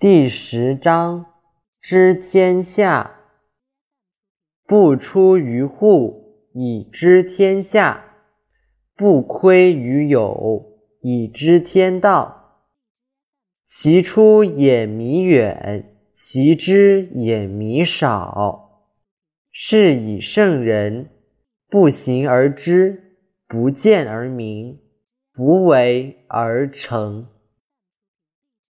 第十章知天下。不出于户以知天下不窥于友以知天道。其出也弥远其知也弥少。是以圣人不行而知不见而明不为而成。